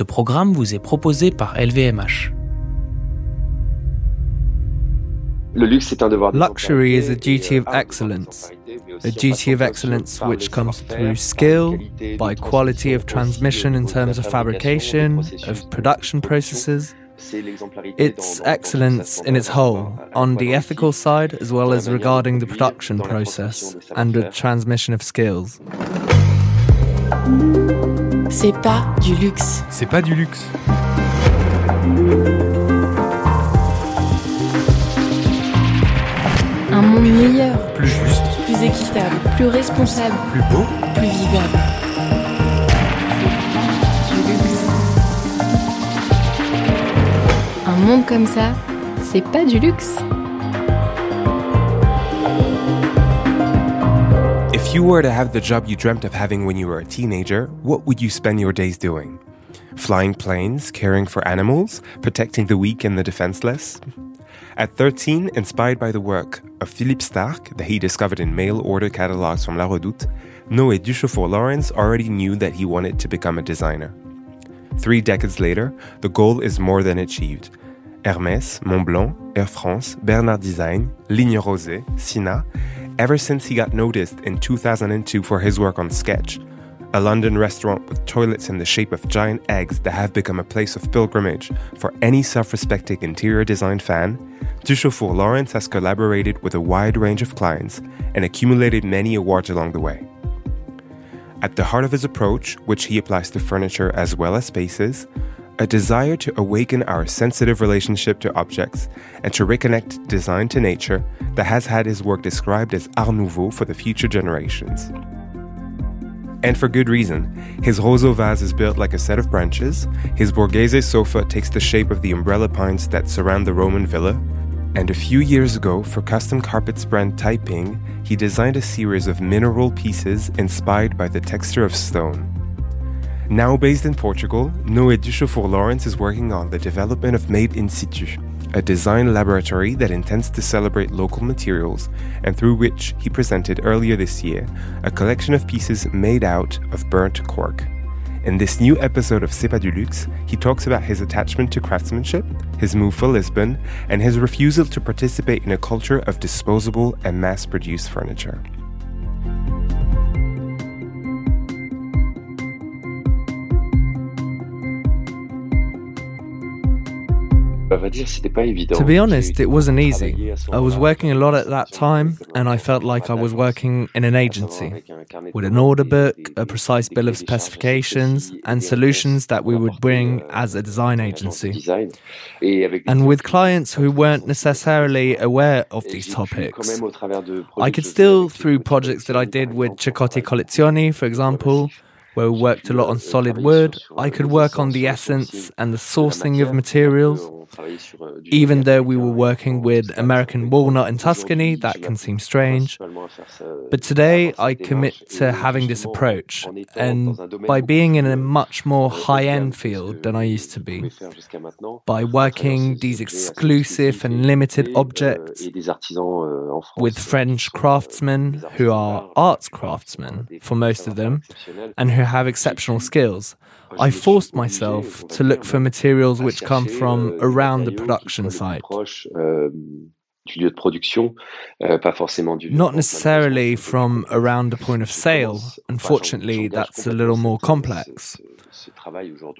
Ce programme vous est proposé par LVMH. Le luxe est un devoir Luxury is a duty of excellence, a duty of excellence which comes through skill, by quality of transmission in terms of fabrication, of production processes. It's excellence in its whole, on the ethical side as well as regarding the production process and the transmission of skills. C'est pas du luxe. C'est pas du luxe. Un monde meilleur, Plus juste, plus équitable, plus responsable, plus beau. plus vivable. C'est du luxe. Un monde comme ça, c'est pas du luxe. If you were to have the job you dreamt of having when you were a teenager, what would you spend your days doing? Flying planes, caring for animals, protecting the weak and the defenseless? At 13, inspired by the work of Philippe Starck that he discovered in mail order catalogs from La Redoute, Noé Duchaufour-Lawrence already knew that he wanted to become a designer. Three decades later, the goal is more than achieved. Hermès, Montblanc, Air France, Bernard Design, Ligne Roset, Cinna, ever since he got noticed in 2002 for his work on Sketch, a London restaurant with toilets in the shape of giant eggs that have become a place of pilgrimage for any self respecting interior design fan, Duchaufour Lawrence has collaborated with a wide range of clients and accumulated many awards along the way. At the heart of his approach, which he applies to furniture as well as spaces, a desire to awaken our sensitive relationship to objects and to reconnect design to nature that has had his work described as Art Nouveau for the future generations. And for good reason. His roseau vase is built like a set of branches, his Borghese sofa takes the shape of the umbrella pines that surround the Roman villa, and a few years ago, for custom carpets brand Taiping, he designed a series of mineral pieces inspired by the texture of stone. Now based in Portugal, Noé Duchaufour-Lawrence is working on the development of Made in Situ, a design laboratory that intends to celebrate local materials and through which he presented earlier this year a collection of pieces made out of burnt cork. In this new episode of C'est du luxe, he talks about his attachment to craftsmanship, his move for Lisbon, and his refusal to participate in a culture of disposable and mass produced furniture. To be honest, it wasn't easy. I was working a lot at that time, and I felt like I was working in an agency with an order book, a precise bill of specifications, and solutions that we would bring as a design agency. And with clients who weren't necessarily aware of these topics. I could still, through projects that I did with Ceccotti Collezioni, for example, where we worked a lot on solid wood, I could work on the essence and the sourcing of materials. Even though we were working with American walnut in Tuscany, that can seem strange. But today I commit to having this approach, and by being in a much more high end field than I used to be, by working these exclusive and limited objects with French craftsmen who are arts craftsmen for most of them, and who have exceptional skills. I forced myself to look for materials which come from around the production site. Not necessarily from around the point of sale. Unfortunately, that's a little more complex.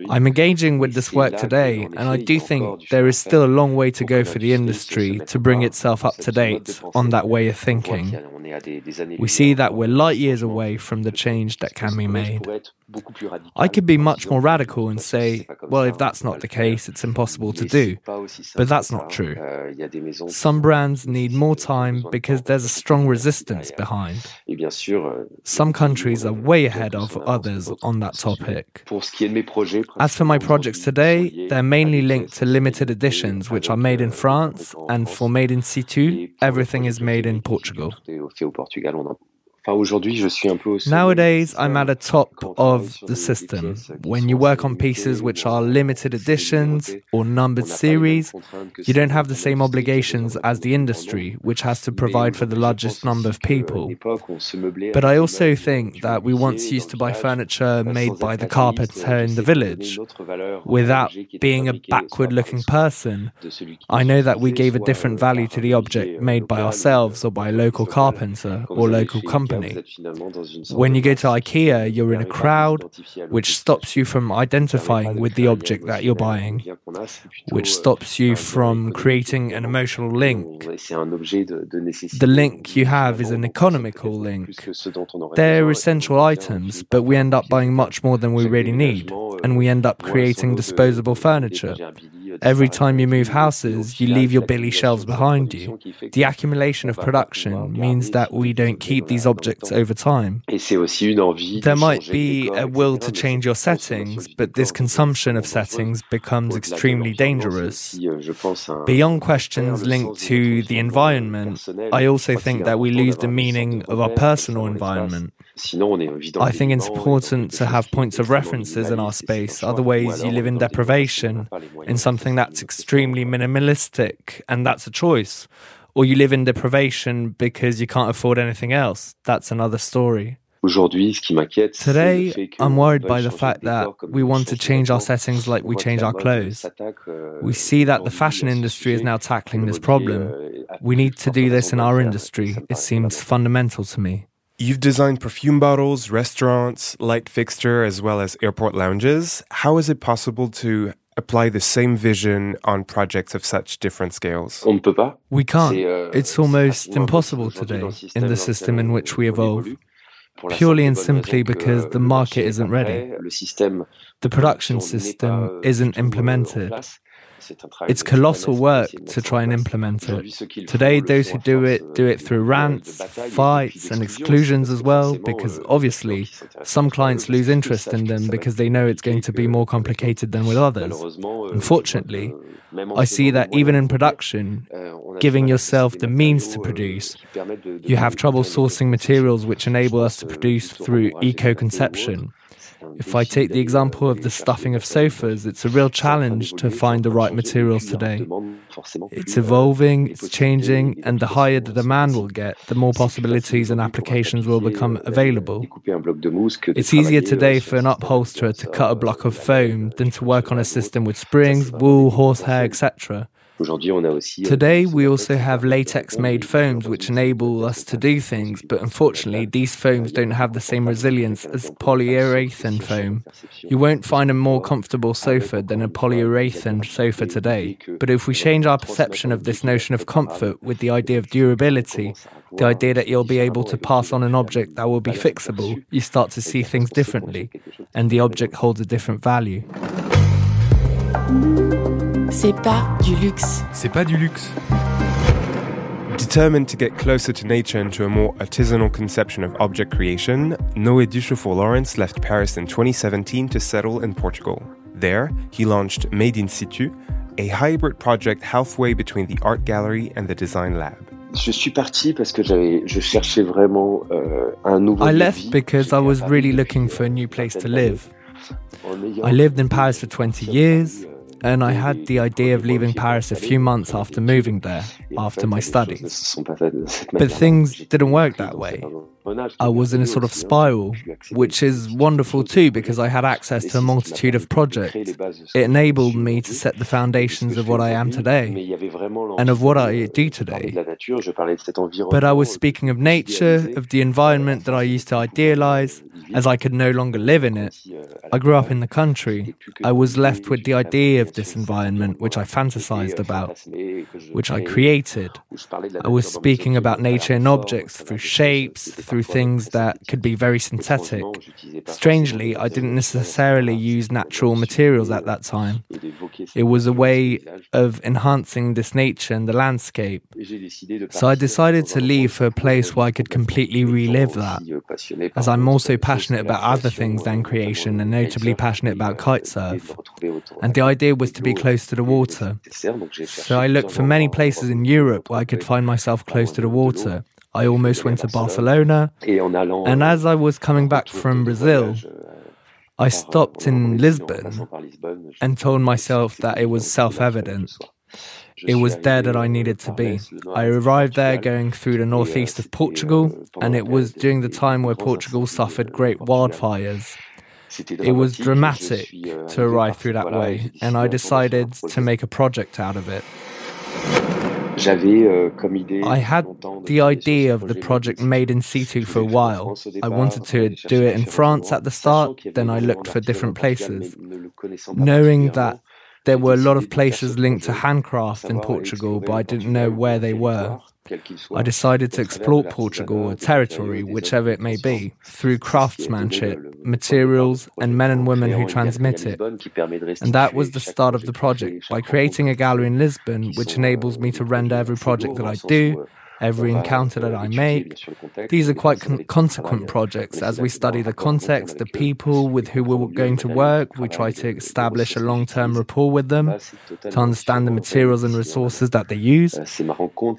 I'm engaging with this work today, and I do think there is still a long way to go for the industry to bring itself up to date on that way of thinking. We see that we're light years away from the change that can be made. I could be much more radical and say, well, if that's not the case, it's impossible to do. But that's not true. Some brands need more time because there's a strong resistance behind. Some countries are way ahead of others on that topic. As for my projects today, they're mainly linked to limited editions, which are made in France, and for Made in Situ, everything is made in Portugal. Nowadays, I'm at the top of the system. When you work on pieces which are limited editions or numbered series, you don't have the same obligations as the industry, which has to provide for the largest number of people. But I also think that we once used to buy furniture made by the carpenter in the village. Without being a backward looking person, I know that we gave a different value to the object made by ourselves or by a local carpenter or local company. When you go to IKEA, you're in a crowd, which stops you from identifying with the object that you're buying, which stops you from creating an emotional link. The link you have is an economical link. They're essential items, but we end up buying much more than we really need, and we end up creating disposable furniture. Every time you move houses, you leave your Billy shelves behind you. The accumulation of production means that we don't keep these objects over time. There might be a will to change your settings, but this consumption of settings becomes extremely dangerous. Beyond questions linked to the environment, I also think that we lose the meaning of our personal environment. I think it's important to have points of references in our space, otherwise, you live in deprivation, in something that's extremely minimalistic, and that's a choice. Or you live in deprivation because you can't afford anything else. That's another story. Today, I'm worried by the fact that we want to change our settings like we change our clothes. We see that the fashion industry is now tackling this problem. We need to do this in our industry. It seems fundamental to me. You've designed perfume bottles, restaurants, light fixture, as well as airport lounges. How is it possible to apply the same vision on projects of such different scales? We can't. It's almost impossible today in the system in which we evolve. Purely and simply because the market isn't ready. The production system isn't implemented. It's colossal work to try and implement it. Today, those who do it do it through rants, fights, and exclusions as well, because obviously some clients lose interest in them because they know it's going to be more complicated than with others. Unfortunately, I see that even in production, giving yourself the means to produce, you have trouble sourcing materials which enable us to produce through eco conception. If I take the example of the stuffing of sofas, it's a real challenge to find the right materials today. It's evolving, it's changing, and the higher the demand will get, the more possibilities and applications will become available. It's easier today for an upholsterer to cut a block of foam than to work on a system with springs, wool, horsehair, etc. Today, we also have latex made foams which enable us to do things, but unfortunately, these foams don't have the same resilience as polyurethane foam. You won't find a more comfortable sofa than a polyurethane sofa today. But if we change our perception of this notion of comfort with the idea of durability, the idea that you'll be able to pass on an object that will be fixable, you start to see things differently, and the object holds a different value. C'est pas du luxe. C'est pas du luxe. Determined to get closer to nature and to a more artisanal conception of object creation, Noé Duchaufour Lawrence left Paris in 2017 to settle in Portugal. There, he launched Made in Situ, a hybrid project halfway between the art gallery and the design lab. Je suis parti parce que j'avais, je cherchais vraiment euh, un nouveau. I left because I was really looking for a new place to live. I lived in Paris for 20 years, and I had the idea of leaving Paris a few months after moving there, after my studies. But things didn't work that way. I was in a sort of spiral, which is wonderful too because I had access to a multitude of projects. It enabled me to set the foundations of what I am today and of what I do today. But I was speaking of nature, of the environment that I used to idealize, as I could no longer live in it. I grew up in the country. I was left with the idea of this environment, which I fantasized about, which I created. I was speaking about nature and objects through shapes, through things that could be very synthetic. Strangely, I didn't necessarily use natural materials at that time. It was a way of enhancing this nature and the landscape. So I decided to leave for a place where I could completely relive that, as I'm also passionate about other things than creation and notably passionate about kitesurf. And the idea was to be close to the water. So I looked for many places in Europe where I could find myself close to the water. I almost went to Barcelona. And as I was coming back from Brazil, I stopped in Lisbon and told myself that it was self evident. It was there that I needed to be. I arrived there going through the northeast of Portugal, and it was during the time where Portugal suffered great wildfires. It was dramatic to arrive through that way, and I decided to make a project out of it. Euh, I had the idea of the project made in situ for a while. I wanted to do it in France at the start, then I looked for different places. Knowing that there were a lot of places linked to handcraft in Portugal, but I didn't know where they were. I decided to explore Portugal or territory, whichever it may be, through craftsmanship, materials, and men and women who transmit it. And that was the start of the project by creating a gallery in Lisbon, which enables me to render every project that I do every encounter that I make. These are quite con- consequent projects as we study the context, the people with who we're going to work. We try to establish a long term rapport with them to understand the materials and resources that they use.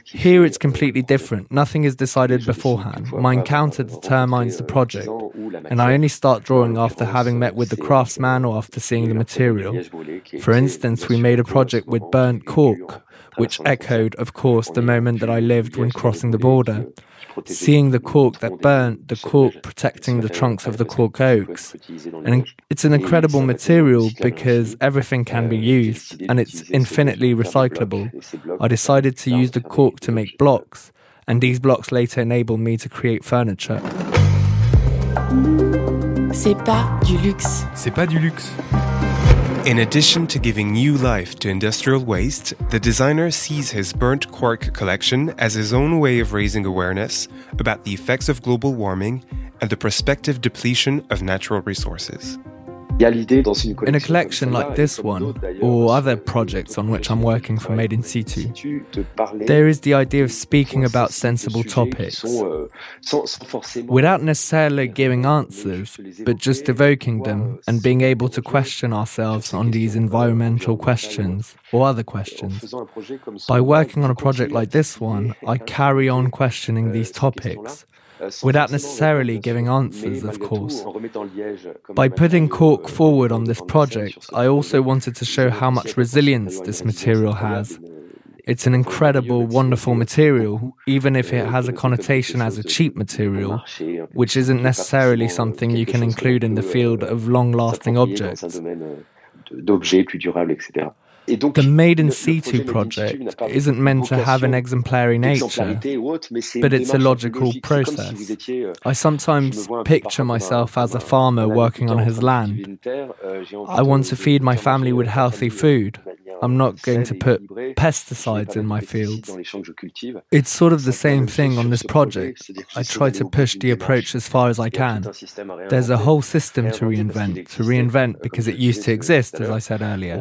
Here it's completely different. Nothing is decided beforehand. My encounter determines the project, and I only start drawing after having met with the craftsman or after seeing the material. For instance, we made a project with burnt cork which echoed, of course, the moment that I lived when crossing the border. Seeing the cork that burnt, the cork protecting the trunks of the cork oaks. And it's an incredible material because everything can be used and it's infinitely recyclable. I decided to use the cork to make blocks, and these blocks later enabled me to create furniture. C'est pas du luxe. C'est pas du luxe. In addition to giving new life to industrial waste, the designer sees his burnt cork collection as his own way of raising awareness about the effects of global warming and the prospective depletion of natural resources. In a collection like this one, or other projects on which I'm working for Made in Situ, there is the idea of speaking about sensible topics euh, without necessarily giving answers, but just evoking them and being able to question ourselves on these environmental questions or other questions. By working on a project like this one, I carry on questioning euh, these topics without necessarily giving answers, of course. By putting cork forward on this project, I also wanted to show how much resilience this material has. It's an incredible, wonderful material, even if it has a connotation as a cheap material, which isn't necessarily something you can include in the field of long lasting objects. The Made in Situ project isn't meant to have an exemplary nature, but it's a logical process. Euh, I sometimes picture myself as a farmer working on his land. Euh, I want to feed my family with healthy food. I'm not going to put pesticides in my fields. It's sort of the same thing on this project. I try to push the approach as far as I can. There's a whole system to reinvent, to reinvent because it used to exist, as I said earlier.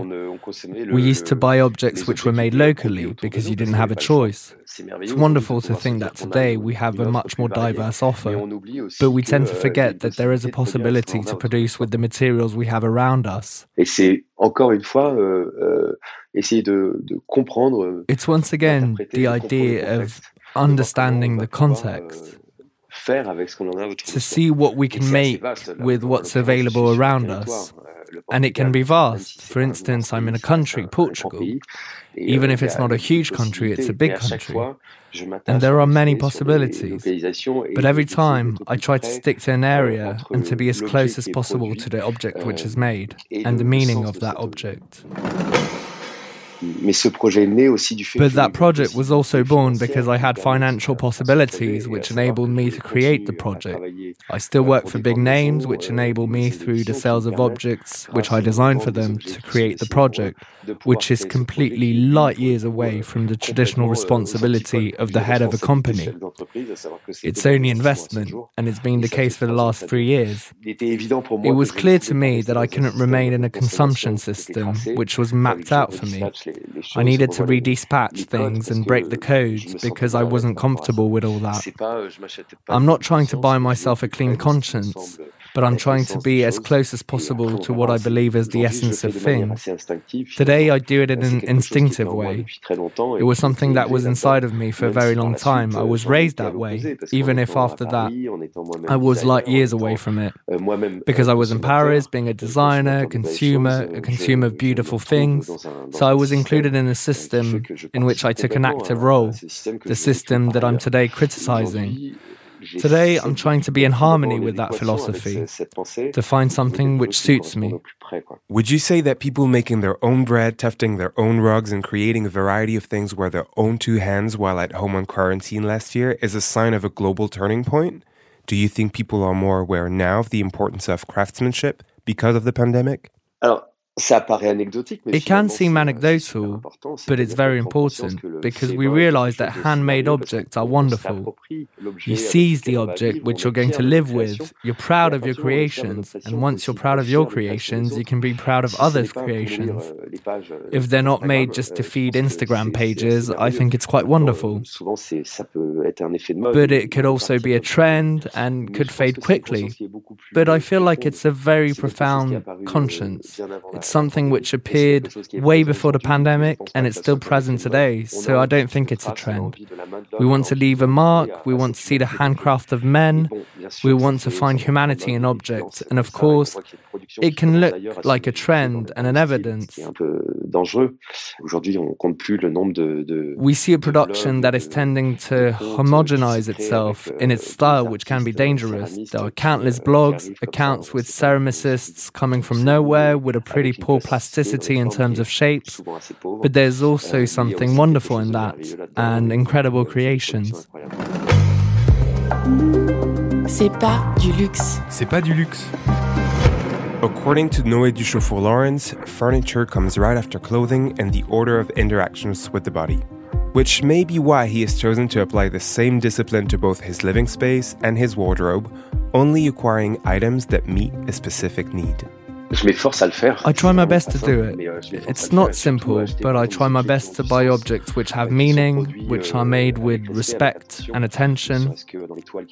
We used to buy objects which were made locally because you didn't have a choice. It's wonderful to think that today we have a much more diverse offer, but we tend to euh, forget that there is a possibility to produce with the materials we have around us. Encore une fois, euh, euh, essayer de, de comprendre. Euh, it's once again the idea of understanding the context. To see what we can make with what's available around us. And it can be vast. For instance, I'm in a country, Portugal. Even if it's not a huge country, it's a big country. And there are many possibilities. But every time I try to stick to an area and to be as close as possible to the object which is made and the meaning of that object. But that project was also born because I had financial possibilities which enabled me to create the project. I still work for big names which enable me through the sales of objects which I designed for them to create the project, which is completely light years away from the traditional responsibility of the head of a company. It's only investment, and it's been the case for the last three years. It was clear to me that I couldn't remain in a consumption system which was mapped out for me. I needed to redispatch things and break the codes because I wasn't comfortable with all that. I'm not trying to buy myself a clean conscience. But I'm trying to be as close as possible to what I believe is the essence of things. Today, I do it in an instinctive way. It was something that was inside of me for a very long time. I was raised that way, even if after that I was light years away from it. Because I was in Paris, being a designer, consumer, a consumer of beautiful things. So I was included in a system in which I took an active role, the system that I'm today criticizing. Today, I'm trying to be in harmony with that philosophy, to find something which suits me. Would you say that people making their own bread, tufting their own rugs, and creating a variety of things with their own two hands while at home on quarantine last year is a sign of a global turning point? Do you think people are more aware now of the importance of craftsmanship because of the pandemic? It can seem anecdotal, but it's very important because we realize that handmade objects are wonderful. You seize the object which you're going to live with, you're proud of your creations, and once you're proud of your creations, you can be proud of others' creations. euh, If they're not made just to feed Instagram pages, I think it's quite wonderful. But it could also be a trend and could fade quickly. But I feel like it's a very profound conscience. It's something which appeared way before the pandemic and it's still present today, so I don't think it's a trend. We want to leave a mark, we want to see the handcraft of men, we want to find humanity in objects, and of course, it can look like a trend and an evidence. We see a production that is tending to homogenize itself in its style, which can be dangerous. There are countless blogs, accounts with ceramicists coming from nowhere with a pretty poor plasticity in terms of shapes, but there's also something wonderful in that and incredible creations. C'est pas du luxe. C'est pas du luxe. According to Noé Duchaufour Lawrence, furniture comes right after clothing and the order of interactions with the body. Which may be why he has chosen to apply the same discipline to both his living space and his wardrobe, only acquiring items that meet a specific need. I try my best to do it. It's not simple, but I try my best to buy objects which have meaning, which are made with respect and attention.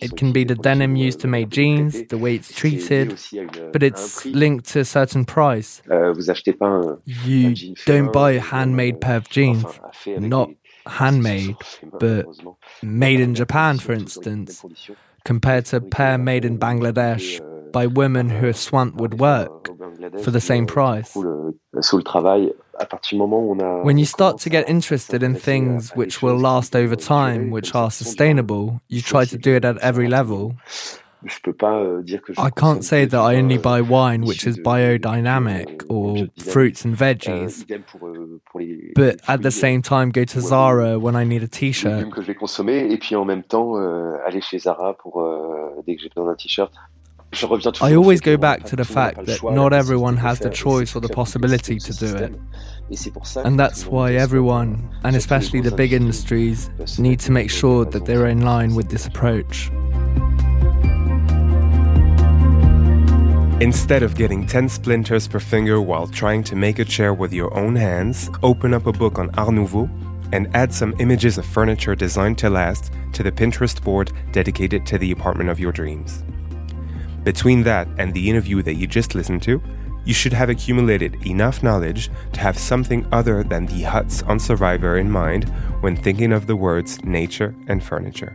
It can be the denim used to make jeans, the way it's treated, but it's linked to a certain price. You don't buy a handmade pair of jeans, not handmade, but made in Japan, for instance, compared to a pair made in Bangladesh by women who swamped with work for the same price. When you start to get interested in things which will last over time, which are sustainable, you try to do it at every level. I can't say that I only buy wine which is biodynamic or fruits and veggies, but at the same time go to Zara when I need a t-shirt. I always go back to the fact that not everyone has the choice or the possibility to do it. And that's why everyone, and especially the big industries, need to make sure that they're in line with this approach. Instead of getting 10 splinters per finger while trying to make a chair with your own hands, open up a book on Art Nouveau and add some images of furniture designed to last to the Pinterest board dedicated to the apartment of your dreams. Between that and the interview that you just listened to, you should have accumulated enough knowledge to have something other than the huts on Survivor in mind when thinking of the words nature and furniture.